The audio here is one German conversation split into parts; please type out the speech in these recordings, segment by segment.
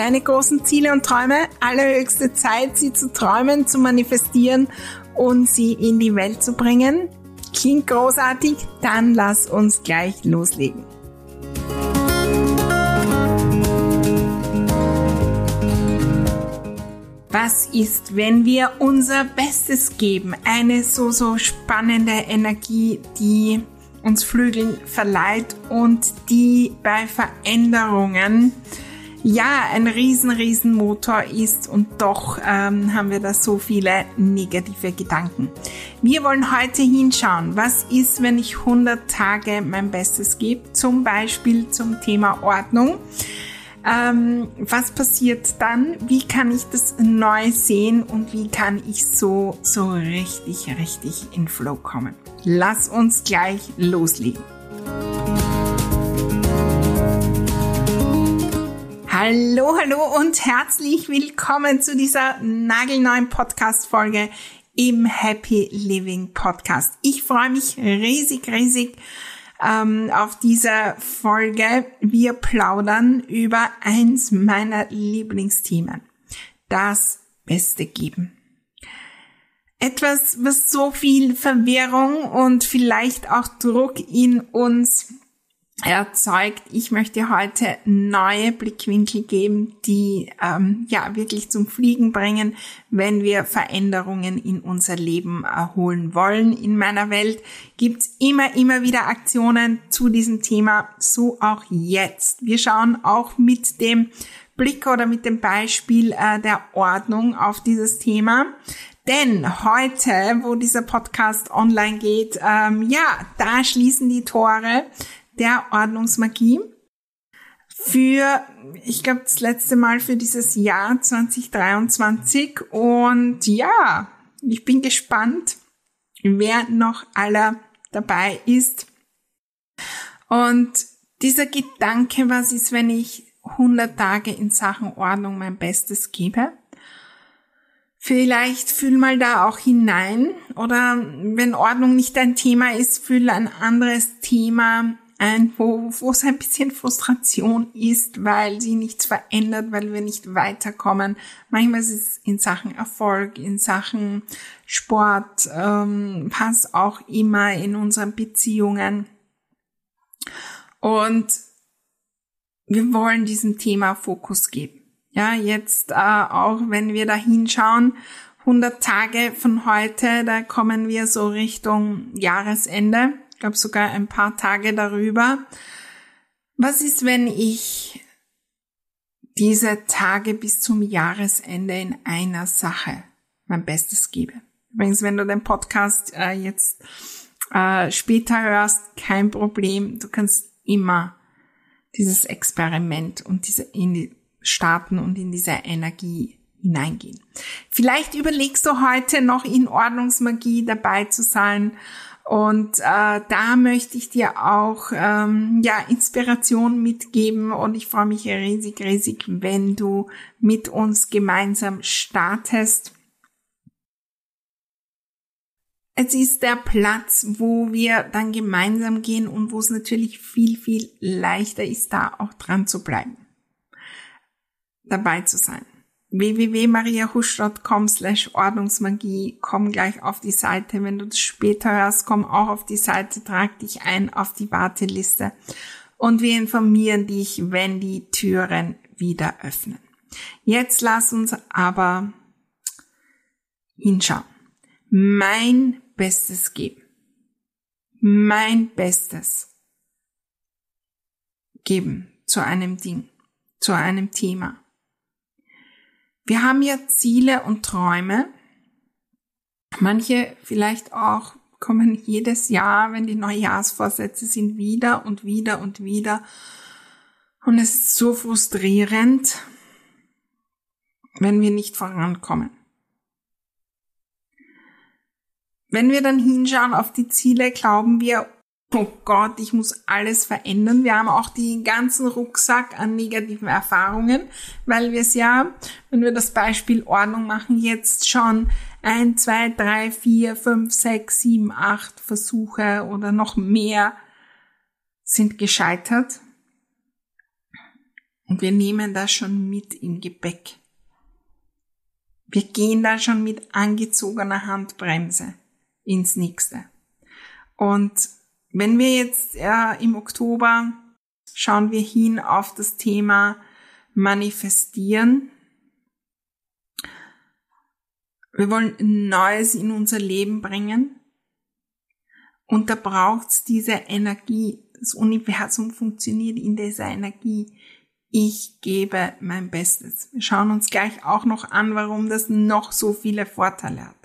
deine großen Ziele und Träume. Allerhöchste Zeit, sie zu träumen, zu manifestieren und sie in die Welt zu bringen. Klingt großartig? Dann lass uns gleich loslegen. Was ist, wenn wir unser Bestes geben? Eine so, so spannende Energie, die uns Flügeln verleiht und die bei Veränderungen ja ein riesen, riesen Motor ist und doch ähm, haben wir da so viele negative Gedanken. Wir wollen heute hinschauen, was ist, wenn ich 100 Tage mein Bestes gebe, zum Beispiel zum Thema Ordnung. Ähm, was passiert dann? Wie kann ich das neu sehen und wie kann ich so, so richtig, richtig in Flow kommen? Lass uns gleich loslegen. Hallo, hallo und herzlich willkommen zu dieser nagelneuen Podcast-Folge im Happy Living Podcast. Ich freue mich riesig, riesig ähm, auf diese Folge. Wir plaudern über eins meiner Lieblingsthemen. Das Beste geben. Etwas, was so viel Verwirrung und vielleicht auch Druck in uns erzeugt. Ich möchte heute neue Blickwinkel geben, die ähm, ja wirklich zum Fliegen bringen, wenn wir Veränderungen in unser Leben erholen wollen. In meiner Welt gibt's immer, immer wieder Aktionen zu diesem Thema, so auch jetzt. Wir schauen auch mit dem Blick oder mit dem Beispiel äh, der Ordnung auf dieses Thema. Denn heute, wo dieser Podcast online geht, ähm, ja, da schließen die Tore der Ordnungsmagie für, ich glaube, das letzte Mal für dieses Jahr 2023. Und ja, ich bin gespannt, wer noch aller dabei ist. Und dieser Gedanke, was ist, wenn ich 100 Tage in Sachen Ordnung mein Bestes gebe? Vielleicht fühl mal da auch hinein oder wenn Ordnung nicht dein Thema ist, fühl ein anderes Thema ein, wo, wo es ein bisschen Frustration ist, weil sie nichts verändert, weil wir nicht weiterkommen. Manchmal ist es in Sachen Erfolg, in Sachen Sport, ähm, was auch immer in unseren Beziehungen. Und wir wollen diesem Thema Fokus geben. Ja, jetzt äh, auch wenn wir da hinschauen, 100 Tage von heute, da kommen wir so Richtung Jahresende glaube sogar ein paar Tage darüber. Was ist, wenn ich diese Tage bis zum Jahresende in einer Sache mein Bestes gebe? Übrigens, wenn du den Podcast äh, jetzt äh, später hörst, kein Problem. Du kannst immer dieses Experiment und diese in die starten und in diese Energie hineingehen. Vielleicht überlegst du heute noch in Ordnungsmagie dabei zu sein und äh, da möchte ich dir auch ähm, ja Inspiration mitgeben und ich freue mich riesig, riesig, wenn du mit uns gemeinsam startest. Es ist der Platz, wo wir dann gemeinsam gehen und wo es natürlich viel, viel leichter ist, da auch dran zu bleiben, dabei zu sein www.mariahusch.com slash Ordnungsmagie. Komm gleich auf die Seite. Wenn du das später hörst, komm auch auf die Seite, trag dich ein auf die Warteliste und wir informieren dich, wenn die Türen wieder öffnen. Jetzt lass uns aber hinschauen. Mein Bestes geben. Mein Bestes geben zu einem Ding, zu einem Thema. Wir haben ja Ziele und Träume. Manche vielleicht auch kommen jedes Jahr, wenn die Neujahrsvorsätze sind, wieder und wieder und wieder. Und es ist so frustrierend, wenn wir nicht vorankommen. Wenn wir dann hinschauen auf die Ziele, glauben wir, oh Gott, ich muss alles verändern. Wir haben auch den ganzen Rucksack an negativen Erfahrungen, weil wir es ja, wenn wir das Beispiel Ordnung machen, jetzt schon ein, zwei, drei, vier, fünf, sechs, sieben, acht Versuche oder noch mehr sind gescheitert. Und wir nehmen das schon mit im Gepäck. Wir gehen da schon mit angezogener Handbremse ins nächste. Und wenn wir jetzt äh, im Oktober schauen wir hin auf das Thema Manifestieren. Wir wollen Neues in unser Leben bringen. Und da braucht's diese Energie. Das Universum funktioniert in dieser Energie. Ich gebe mein Bestes. Wir schauen uns gleich auch noch an, warum das noch so viele Vorteile hat.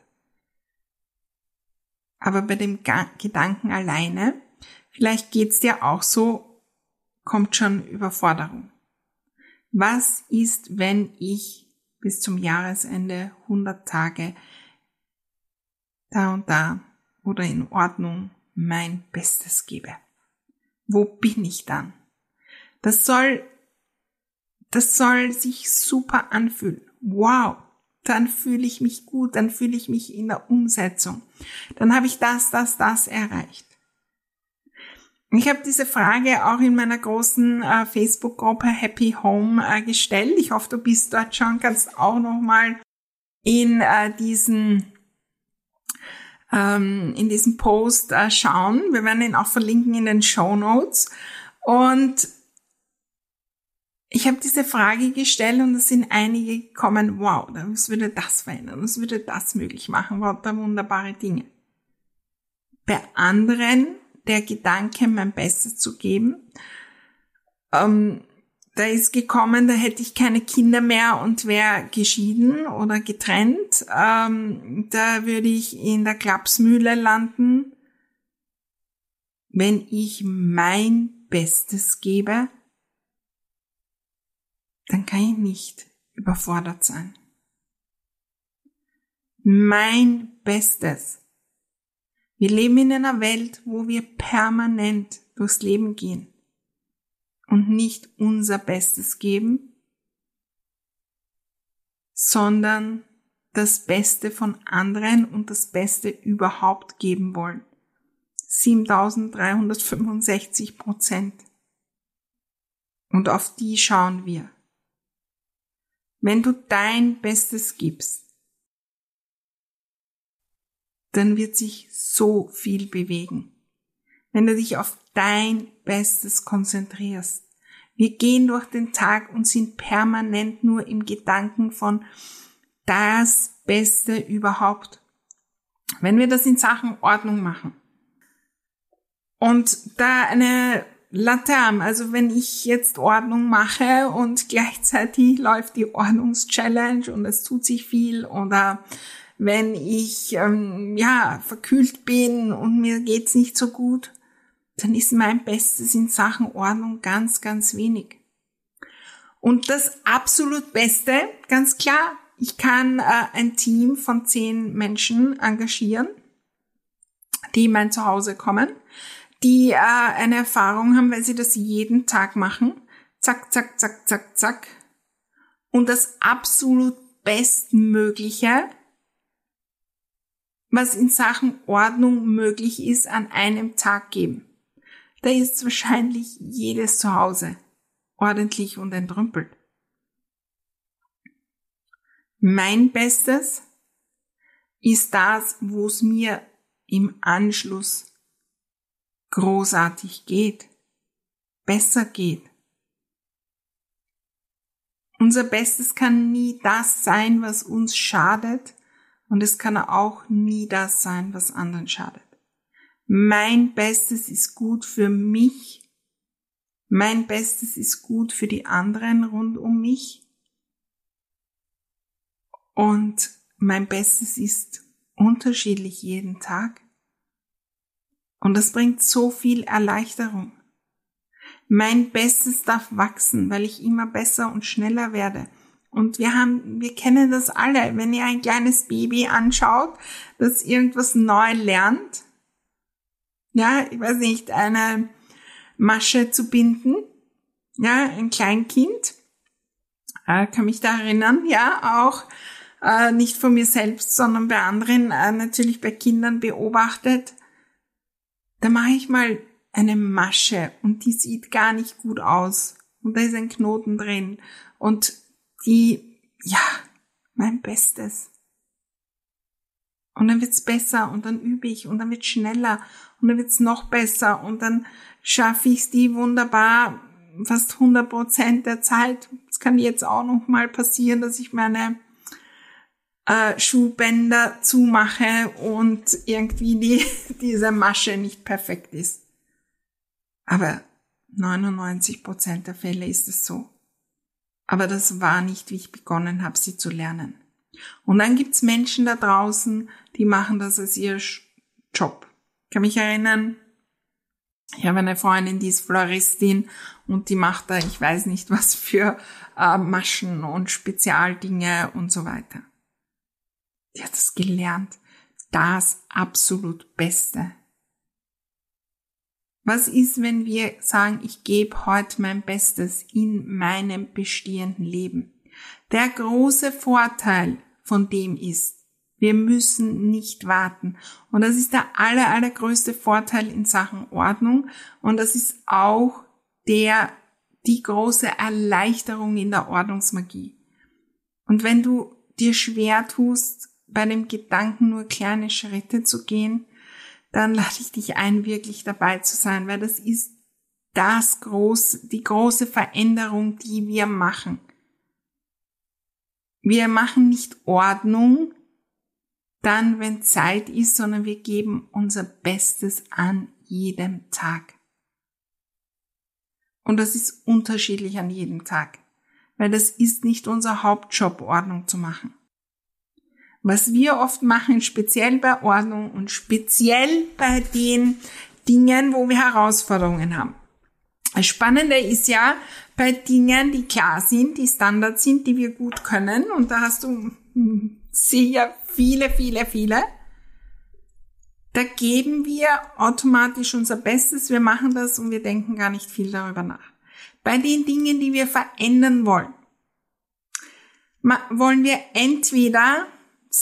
Aber bei dem Gedanken alleine, vielleicht geht's dir auch so, kommt schon Überforderung. Was ist, wenn ich bis zum Jahresende 100 Tage da und da oder in Ordnung mein Bestes gebe? Wo bin ich dann? Das soll, das soll sich super anfühlen. Wow dann fühle ich mich gut, dann fühle ich mich in der Umsetzung. Dann habe ich das, das, das erreicht. Ich habe diese Frage auch in meiner großen äh, Facebook-Gruppe Happy Home äh, gestellt. Ich hoffe, du bist dort schon, kannst auch nochmal in äh, diesen ähm, in diesem Post äh, schauen. Wir werden ihn auch verlinken in den Show Notes. Und ich habe diese Frage gestellt und es sind einige gekommen, wow, was würde das verändern, was würde das möglich machen, wow, da wunderbare Dinge. Bei anderen der Gedanke, mein Bestes zu geben, ähm, da ist gekommen, da hätte ich keine Kinder mehr und wäre geschieden oder getrennt. Ähm, da würde ich in der Klapsmühle landen, wenn ich mein Bestes gebe dann kann ich nicht überfordert sein. Mein Bestes. Wir leben in einer Welt, wo wir permanent durchs Leben gehen und nicht unser Bestes geben, sondern das Beste von anderen und das Beste überhaupt geben wollen. 7365 Prozent. Und auf die schauen wir. Wenn du dein Bestes gibst, dann wird sich so viel bewegen. Wenn du dich auf dein Bestes konzentrierst. Wir gehen durch den Tag und sind permanent nur im Gedanken von das Beste überhaupt. Wenn wir das in Sachen Ordnung machen und da eine Laterm, also wenn ich jetzt Ordnung mache und gleichzeitig läuft die Ordnungschallenge und es tut sich viel oder wenn ich ähm, ja verkühlt bin und mir geht's nicht so gut, dann ist mein Bestes in Sachen Ordnung ganz, ganz wenig. Und das absolut Beste, ganz klar, ich kann äh, ein Team von zehn Menschen engagieren, die in mein Zuhause kommen die äh, eine Erfahrung haben, weil sie das jeden Tag machen. Zack, zack, zack, zack, zack. Und das absolut Bestmögliche, was in Sachen Ordnung möglich ist, an einem Tag geben. Da ist wahrscheinlich jedes Zuhause ordentlich und entrümpelt. Mein Bestes ist das, wo es mir im Anschluss großartig geht, besser geht. Unser Bestes kann nie das sein, was uns schadet, und es kann auch nie das sein, was anderen schadet. Mein Bestes ist gut für mich. Mein Bestes ist gut für die anderen rund um mich. Und mein Bestes ist unterschiedlich jeden Tag. Und das bringt so viel Erleichterung. Mein Bestes darf wachsen, weil ich immer besser und schneller werde. Und wir haben, wir kennen das alle. Wenn ihr ein kleines Baby anschaut, das irgendwas neu lernt, ja, ich weiß nicht, eine Masche zu binden, ja, ein Kleinkind, äh, kann mich da erinnern, ja, auch äh, nicht von mir selbst, sondern bei anderen, äh, natürlich bei Kindern beobachtet, da mache ich mal eine Masche und die sieht gar nicht gut aus und da ist ein Knoten drin und die, ja, mein Bestes. Und dann wird's besser und dann übe ich und dann wird's schneller und dann wird's noch besser und dann schaffe ich's die wunderbar fast 100 Prozent der Zeit. Es kann jetzt auch noch mal passieren, dass ich meine äh, Schuhbänder zumache und irgendwie die, diese Masche nicht perfekt ist. Aber 99 Prozent der Fälle ist es so. Aber das war nicht, wie ich begonnen habe, sie zu lernen. Und dann gibt's Menschen da draußen, die machen das als ihr Job. Ich kann mich erinnern, ich habe eine Freundin, die ist Floristin und die macht da, ich weiß nicht was für äh, Maschen und Spezialdinge und so weiter. Die hat es gelernt. Das absolut Beste. Was ist, wenn wir sagen, ich gebe heute mein Bestes in meinem bestehenden Leben? Der große Vorteil von dem ist, wir müssen nicht warten. Und das ist der aller, allergrößte Vorteil in Sachen Ordnung. Und das ist auch der, die große Erleichterung in der Ordnungsmagie. Und wenn du dir schwer tust, bei dem Gedanken nur kleine Schritte zu gehen, dann lade ich dich ein, wirklich dabei zu sein, weil das ist das groß, die große Veränderung, die wir machen. Wir machen nicht Ordnung dann, wenn Zeit ist, sondern wir geben unser Bestes an jedem Tag. Und das ist unterschiedlich an jedem Tag, weil das ist nicht unser Hauptjob, Ordnung zu machen. Was wir oft machen, speziell bei Ordnung und speziell bei den Dingen, wo wir Herausforderungen haben. Das Spannende ist ja bei Dingen, die klar sind, die Standard sind, die wir gut können, und da hast du sicher viele, viele, viele, da geben wir automatisch unser Bestes, wir machen das und wir denken gar nicht viel darüber nach. Bei den Dingen, die wir verändern wollen, wollen wir entweder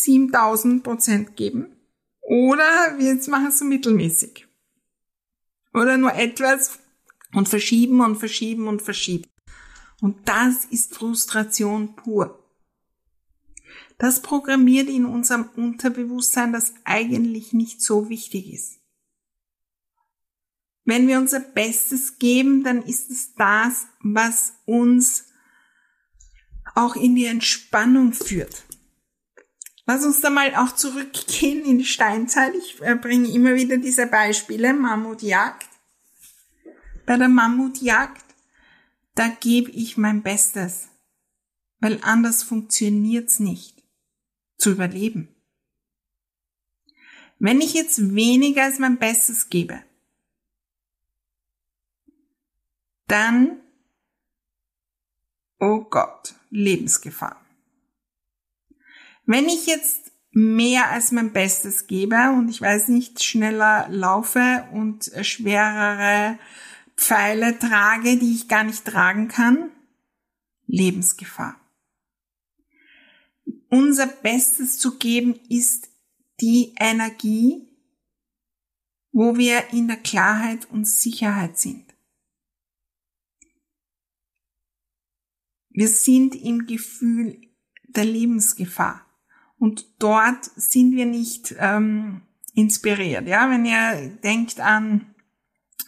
7000 Prozent geben oder wir jetzt machen es so mittelmäßig. Oder nur etwas und verschieben und verschieben und verschieben. Und das ist Frustration pur. Das programmiert in unserem Unterbewusstsein, das eigentlich nicht so wichtig ist. Wenn wir unser Bestes geben, dann ist es das, was uns auch in die Entspannung führt. Lass uns da mal auch zurückgehen in die Steinzeit. Ich äh, bringe immer wieder diese Beispiele. Mammutjagd. Bei der Mammutjagd, da gebe ich mein Bestes, weil anders funktioniert's nicht, zu überleben. Wenn ich jetzt weniger als mein Bestes gebe, dann, oh Gott, Lebensgefahr. Wenn ich jetzt mehr als mein Bestes gebe und ich weiß nicht, schneller laufe und schwerere Pfeile trage, die ich gar nicht tragen kann, Lebensgefahr. Unser Bestes zu geben ist die Energie, wo wir in der Klarheit und Sicherheit sind. Wir sind im Gefühl der Lebensgefahr. Und dort sind wir nicht ähm, inspiriert. Ja, wenn ihr denkt an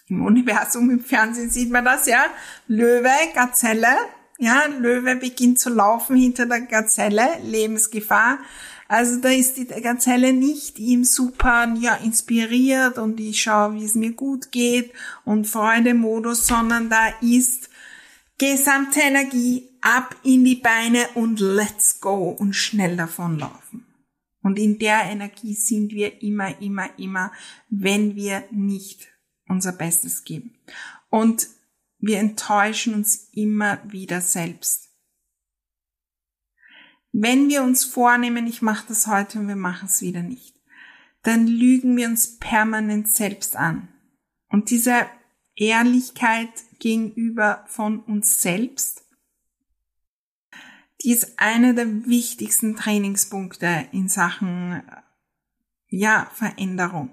im Universum, im Fernsehen sieht man das, ja, Löwe, Gazelle, Ja, Löwe beginnt zu laufen hinter der Gazelle, Lebensgefahr. Also da ist die Gazelle nicht im super, ja, inspiriert und ich schaue, wie es mir gut geht und Freude-Modus, sondern da ist gesamte Energie ab in die Beine und let's go und schnell davonlaufen. Und in der Energie sind wir immer, immer, immer, wenn wir nicht unser Bestes geben. Und wir enttäuschen uns immer wieder selbst. Wenn wir uns vornehmen, ich mache das heute und wir machen es wieder nicht, dann lügen wir uns permanent selbst an. Und diese Ehrlichkeit gegenüber von uns selbst, die ist einer der wichtigsten Trainingspunkte in Sachen, ja, Veränderung.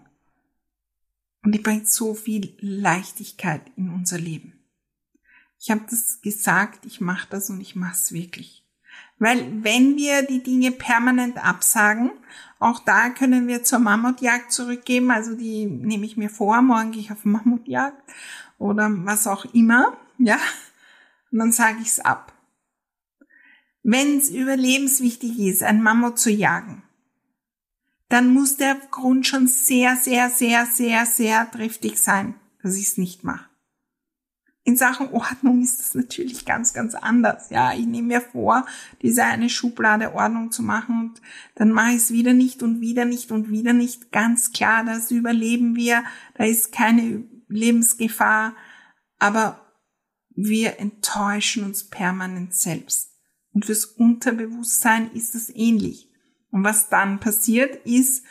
Und die bringt so viel Leichtigkeit in unser Leben. Ich habe das gesagt, ich mache das und ich mache es wirklich. Weil wenn wir die Dinge permanent absagen, auch da können wir zur Mammutjagd zurückgeben. Also die nehme ich mir vor, morgen gehe ich auf Mammutjagd oder was auch immer, ja. Und dann sage ich es ab. Wenn es überlebenswichtig ist, ein Mammut zu jagen, dann muss der Grund schon sehr, sehr, sehr, sehr, sehr triftig sein, dass ich es nicht mache. In Sachen Ordnung ist das natürlich ganz, ganz anders. Ja, ich nehme mir vor, diese eine Schublade Ordnung zu machen und dann mache ich es wieder nicht und wieder nicht und wieder nicht. Ganz klar, das überleben wir. Da ist keine Lebensgefahr. Aber wir enttäuschen uns permanent selbst. Und fürs Unterbewusstsein ist es ähnlich. Und was dann passiert, ist,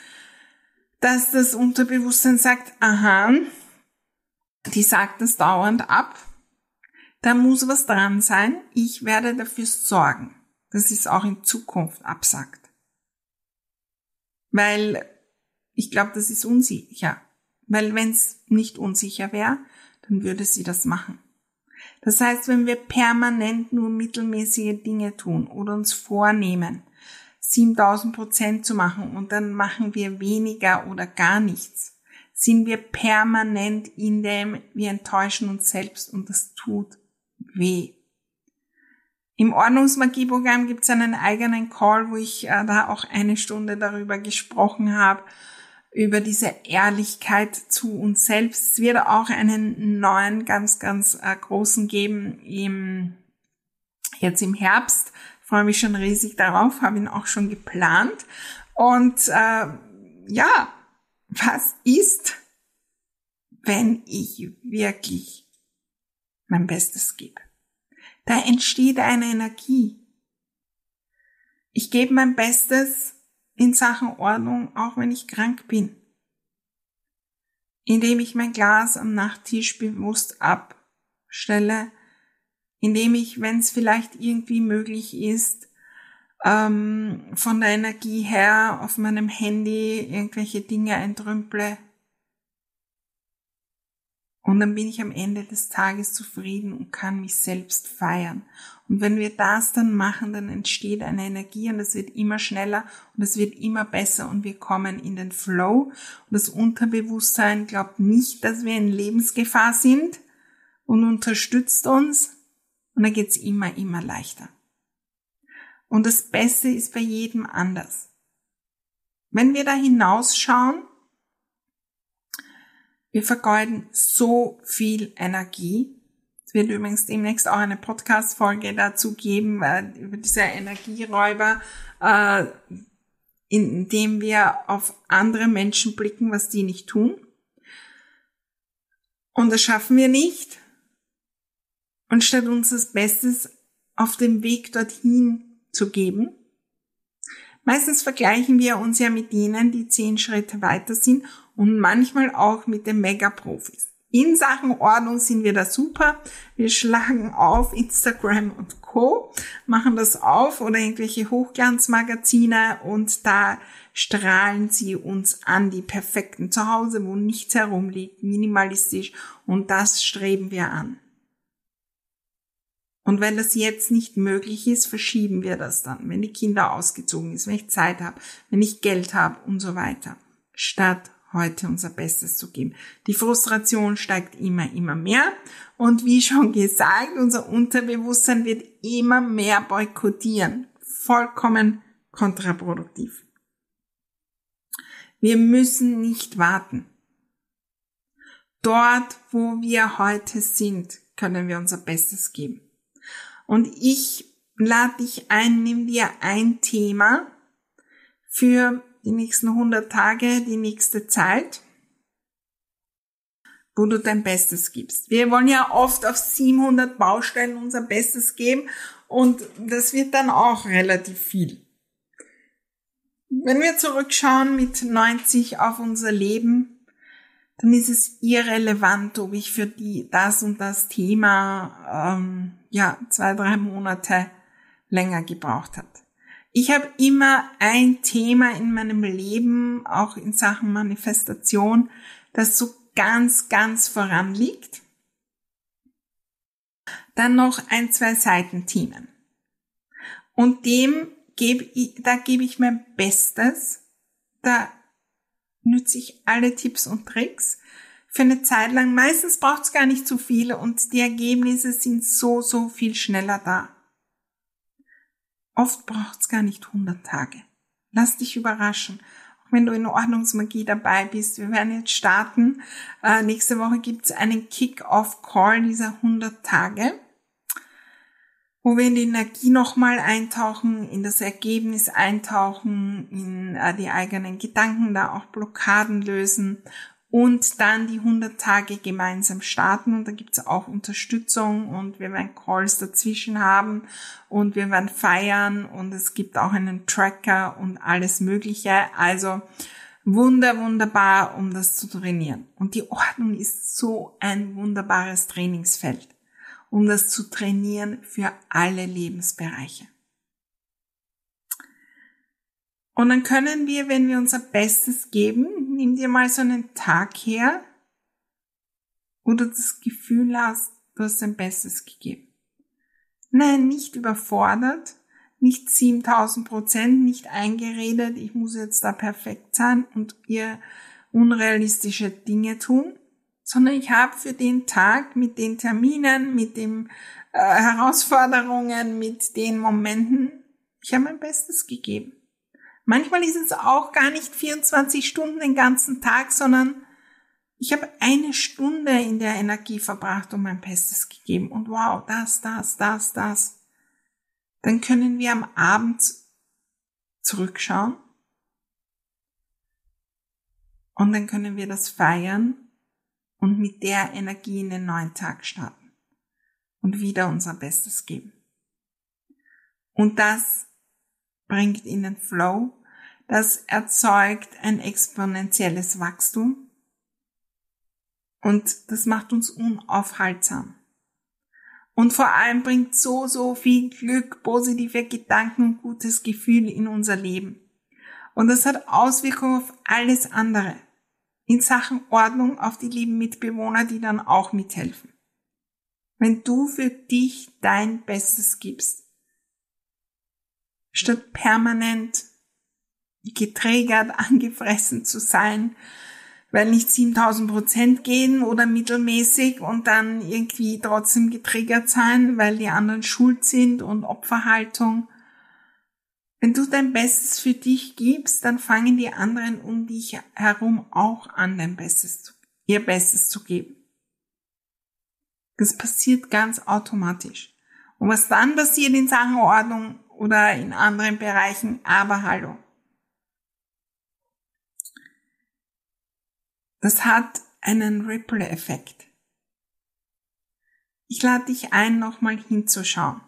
dass das Unterbewusstsein sagt, aha, die sagt das dauernd ab. Da muss was dran sein. Ich werde dafür sorgen, dass es auch in Zukunft absagt. Weil ich glaube, das ist unsicher. Weil wenn es nicht unsicher wäre, dann würde sie das machen. Das heißt, wenn wir permanent nur mittelmäßige Dinge tun oder uns vornehmen, 7000 Prozent zu machen und dann machen wir weniger oder gar nichts, sind wir permanent in dem, wir enttäuschen uns selbst und das tut weh. Im Ordnungsmagieprogramm gibt es einen eigenen Call, wo ich äh, da auch eine Stunde darüber gesprochen habe, über diese Ehrlichkeit zu uns selbst. Es wird auch einen neuen, ganz, ganz äh, großen geben im, jetzt im Herbst. Ich freue mich schon riesig darauf, habe ihn auch schon geplant. Und äh, ja, was ist, wenn ich wirklich mein Bestes gebe? Da entsteht eine Energie. Ich gebe mein Bestes in Sachen Ordnung, auch wenn ich krank bin. Indem ich mein Glas am Nachttisch bewusst abstelle, indem ich, wenn es vielleicht irgendwie möglich ist, ähm, von der Energie her auf meinem Handy irgendwelche Dinge entrümple. Und dann bin ich am Ende des Tages zufrieden und kann mich selbst feiern. Und wenn wir das dann machen, dann entsteht eine Energie und es wird immer schneller und es wird immer besser und wir kommen in den Flow. Und das Unterbewusstsein glaubt nicht, dass wir in Lebensgefahr sind und unterstützt uns. Und dann geht's immer, immer leichter. Und das Beste ist bei jedem anders. Wenn wir da hinausschauen, wir vergeuden so viel Energie. Es wird übrigens demnächst auch eine Podcast-Folge dazu geben, äh, über diese Energieräuber, äh, indem wir auf andere Menschen blicken, was die nicht tun. Und das schaffen wir nicht. Und statt uns das Bestes auf dem Weg dorthin zu geben. Meistens vergleichen wir uns ja mit denen, die zehn Schritte weiter sind und manchmal auch mit den Megaprofis. In Sachen Ordnung sind wir da super. Wir schlagen auf Instagram und Co., machen das auf oder irgendwelche Hochglanzmagazine und da strahlen sie uns an, die perfekten Zuhause, wo nichts herumliegt, minimalistisch und das streben wir an. Und wenn das jetzt nicht möglich ist, verschieben wir das dann, wenn die Kinder ausgezogen ist, wenn ich Zeit habe, wenn ich Geld habe und so weiter. Statt heute unser Bestes zu geben. Die Frustration steigt immer, immer mehr. Und wie schon gesagt, unser Unterbewusstsein wird immer mehr boykottieren. Vollkommen kontraproduktiv. Wir müssen nicht warten. Dort, wo wir heute sind, können wir unser Bestes geben. Und ich lade dich ein, nimm dir ein Thema für die nächsten 100 Tage, die nächste Zeit, wo du dein Bestes gibst. Wir wollen ja oft auf 700 Baustellen unser Bestes geben und das wird dann auch relativ viel. Wenn wir zurückschauen mit 90 auf unser Leben, dann ist es irrelevant, ob ich für die das und das Thema ähm, ja zwei drei Monate länger gebraucht hat. Ich habe immer ein Thema in meinem Leben, auch in Sachen Manifestation, das so ganz, ganz voran liegt. Dann noch ein, zwei Seitenthemen. Und dem gebe ich, da gebe ich mein Bestes. Da nütze ich alle Tipps und Tricks für eine Zeit lang. Meistens braucht es gar nicht zu viele und die Ergebnisse sind so, so viel schneller da. Oft braucht's gar nicht 100 Tage. Lass dich überraschen. Auch wenn du in Ordnungsmagie dabei bist. Wir werden jetzt starten. Äh, nächste Woche gibt's einen Kick-Off-Call dieser 100 Tage, wo wir in die Energie nochmal eintauchen, in das Ergebnis eintauchen, in äh, die eigenen Gedanken, da auch Blockaden lösen und dann die 100 Tage gemeinsam starten und da gibt's auch Unterstützung und wir werden Calls dazwischen haben und wir werden feiern und es gibt auch einen Tracker und alles Mögliche. Also wunder, wunderbar, um das zu trainieren. Und die Ordnung ist so ein wunderbares Trainingsfeld, um das zu trainieren für alle Lebensbereiche. Und dann können wir, wenn wir unser Bestes geben, nimm dir mal so einen Tag her, wo du das Gefühl hast, du hast dein Bestes gegeben. Nein, nicht überfordert, nicht 7000 Prozent, nicht eingeredet, ich muss jetzt da perfekt sein und ihr unrealistische Dinge tun, sondern ich habe für den Tag mit den Terminen, mit den äh, Herausforderungen, mit den Momenten, ich habe mein Bestes gegeben. Manchmal ist es auch gar nicht 24 Stunden den ganzen Tag, sondern ich habe eine Stunde in der Energie verbracht und mein Bestes gegeben. Und wow, das, das, das, das. Dann können wir am Abend zurückschauen. Und dann können wir das feiern und mit der Energie in den neuen Tag starten. Und wieder unser Bestes geben. Und das bringt in den Flow, das erzeugt ein exponentielles Wachstum und das macht uns unaufhaltsam. Und vor allem bringt so, so viel Glück, positive Gedanken, gutes Gefühl in unser Leben. Und das hat Auswirkungen auf alles andere. In Sachen Ordnung auf die lieben Mitbewohner, die dann auch mithelfen. Wenn du für dich dein Bestes gibst, statt permanent getriggert, angefressen zu sein, weil nicht 7000 Prozent gehen oder mittelmäßig und dann irgendwie trotzdem getriggert sein, weil die anderen schuld sind und Opferhaltung. Wenn du dein Bestes für dich gibst, dann fangen die anderen um dich herum auch an, dein Bestes, ihr Bestes zu geben. Das passiert ganz automatisch. Und was dann passiert in Sachen Ordnung oder in anderen Bereichen, aber hallo. Das hat einen Ripple-Effekt. Ich lade dich ein, nochmal hinzuschauen.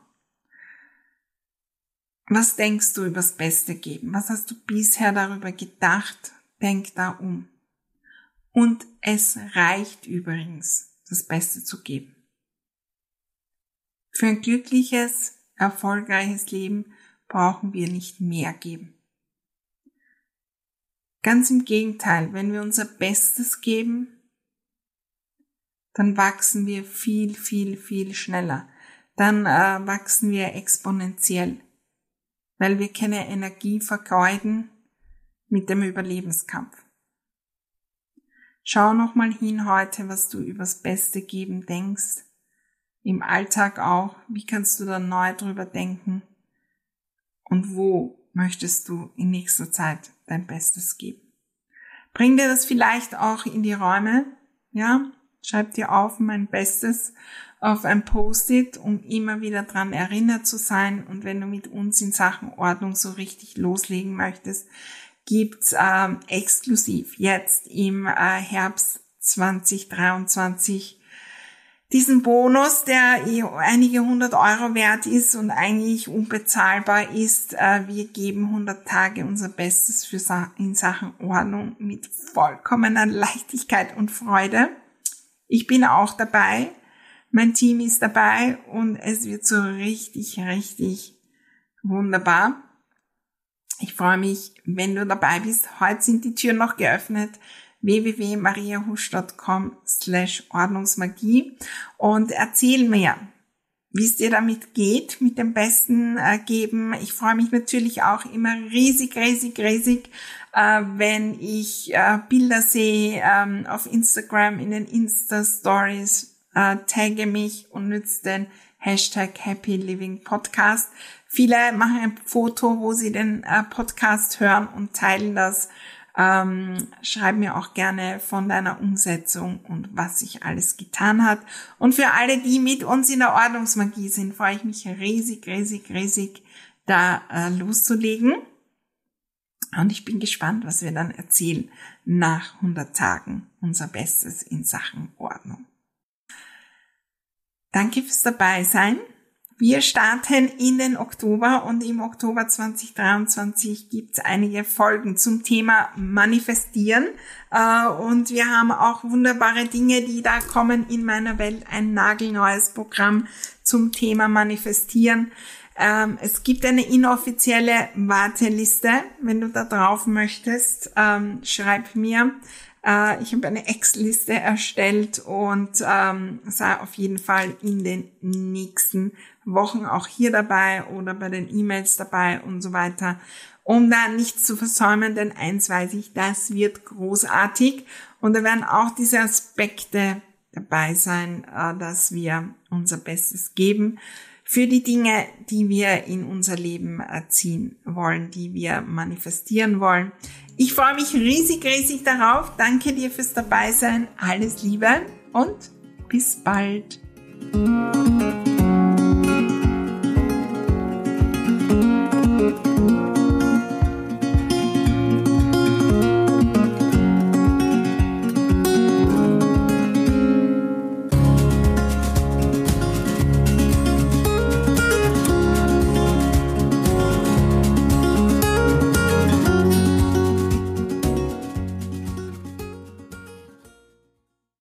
Was denkst du übers Beste geben? Was hast du bisher darüber gedacht? Denk da um. Und es reicht übrigens, das Beste zu geben. Für ein glückliches, erfolgreiches Leben brauchen wir nicht mehr geben. Ganz im Gegenteil, wenn wir unser Bestes geben, dann wachsen wir viel, viel, viel schneller. Dann äh, wachsen wir exponentiell, weil wir keine Energie vergeuden mit dem Überlebenskampf. Schau nochmal hin heute, was du übers Beste geben denkst. Im Alltag auch. Wie kannst du da neu drüber denken? Und wo möchtest du in nächster Zeit dein Bestes geben? Bring dir das vielleicht auch in die Räume, ja? Schreib dir auf mein Bestes auf ein Post-it, um immer wieder dran erinnert zu sein. Und wenn du mit uns in Sachen Ordnung so richtig loslegen möchtest, gibt's ähm, exklusiv jetzt im äh, Herbst 2023 diesen Bonus, der einige hundert Euro wert ist und eigentlich unbezahlbar ist. Äh, wir geben 100 Tage unser Bestes für in Sachen Ordnung mit vollkommener Leichtigkeit und Freude. Ich bin auch dabei. Mein Team ist dabei und es wird so richtig, richtig wunderbar. Ich freue mich, wenn du dabei bist. Heute sind die Türen noch geöffnet www.mariahusch.com slash Ordnungsmagie und erzähl mir, wie es dir damit geht, mit dem Besten äh, geben. Ich freue mich natürlich auch immer riesig, riesig, riesig, äh, wenn ich äh, Bilder sehe ähm, auf Instagram, in den Insta-Stories, äh, tagge mich und nütze den Hashtag Happy Living Podcast. Viele machen ein Foto, wo sie den äh, Podcast hören und teilen das ähm, schreib mir auch gerne von deiner Umsetzung und was sich alles getan hat. Und für alle, die mit uns in der Ordnungsmagie sind, freue ich mich riesig, riesig, riesig, da äh, loszulegen. Und ich bin gespannt, was wir dann erzählen nach 100 Tagen unser Bestes in Sachen Ordnung. Danke fürs dabei sein. Wir starten in den Oktober und im Oktober 2023 gibt es einige Folgen zum Thema Manifestieren. Äh, und wir haben auch wunderbare Dinge, die da kommen in meiner Welt. Ein nagelneues Programm zum Thema Manifestieren. Ähm, es gibt eine inoffizielle Warteliste. Wenn du da drauf möchtest, ähm, schreib mir. Äh, ich habe eine Ex-Liste erstellt und ähm, sei auf jeden Fall in den nächsten Wochen auch hier dabei oder bei den E-Mails dabei und so weiter, um da nichts zu versäumen, denn eins weiß ich, das wird großartig und da werden auch diese Aspekte dabei sein, äh, dass wir unser Bestes geben für die Dinge, die wir in unser Leben erziehen wollen, die wir manifestieren wollen. Ich freue mich riesig, riesig darauf. Danke dir fürs Dabeisein. Alles Liebe und bis bald.